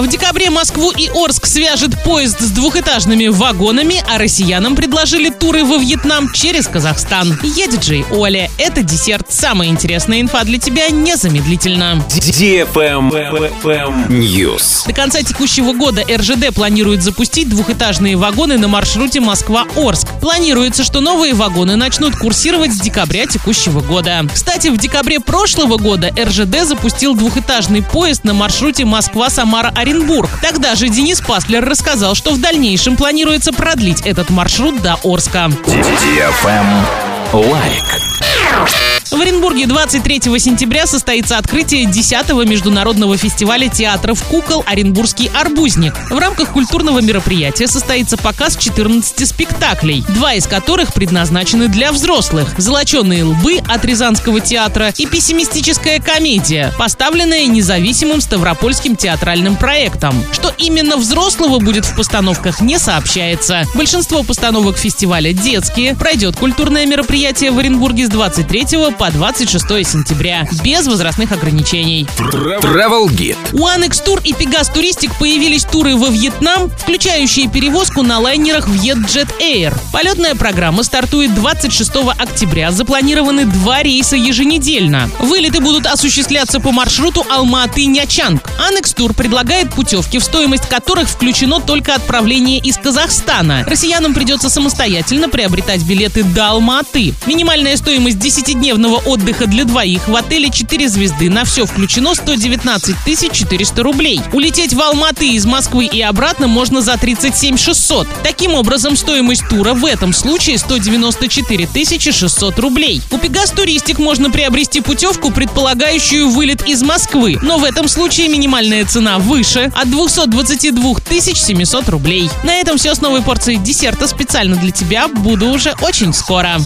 В декабре Москву и Орск свяжет поезд с двухэтажными вагонами, а россиянам предложили туры во Вьетнам через Казахстан. Я диджей Оля. Это десерт. Самая интересная инфа для тебя незамедлительно. News. До конца текущего года РЖД планирует запустить двухэтажные вагоны на маршруте Москва-Орск. Планируется, что новые вагоны начнут курсировать с декабря текущего года. Кстати, в декабре прошлого года РЖД запустил двухэтажный поезд на маршруте Москва-Самара-Оренбург. Тогда же Денис Паслер рассказал, что в дальнейшем планируется продлить этот маршрут до Орска. Лайк. В Оренбурге 23 сентября состоится открытие 10-го международного фестиваля театров кукол «Оренбургский арбузник». В рамках культурного мероприятия состоится показ 14 спектаклей, два из которых предназначены для взрослых. «Золоченые лбы» от Рязанского театра и «Пессимистическая комедия», поставленная независимым Ставропольским театральным проектом. Что именно взрослого будет в постановках, не сообщается. Большинство постановок фестиваля детские. Пройдет культурное мероприятие в Оренбурге с 23 по 26 сентября, без возрастных ограничений. Travel Guide. У Annex Tour и Pegas Touristic появились туры во Вьетнам, включающие перевозку на лайнерах Vietjet Air. Полетная программа стартует 26 октября. Запланированы два рейса еженедельно. Вылеты будут осуществляться по маршруту Алма-Аты-Нячанг. Annex Tour предлагает путевки, в стоимость которых включено только отправление из Казахстана. Россиянам придется самостоятельно приобретать билеты до Алма-Аты. Минимальная стоимость 10-дневного отдыха для двоих в отеле 4 звезды на все включено 119 400 рублей. Улететь в Алматы из Москвы и обратно можно за 37 600. Таким образом, стоимость тура в этом случае 194 600 рублей. У Пегас Туристик можно приобрести путевку, предполагающую вылет из Москвы, но в этом случае минимальная цена выше от 222 700 рублей. На этом все с новой порцией десерта специально для тебя. Буду уже очень скоро.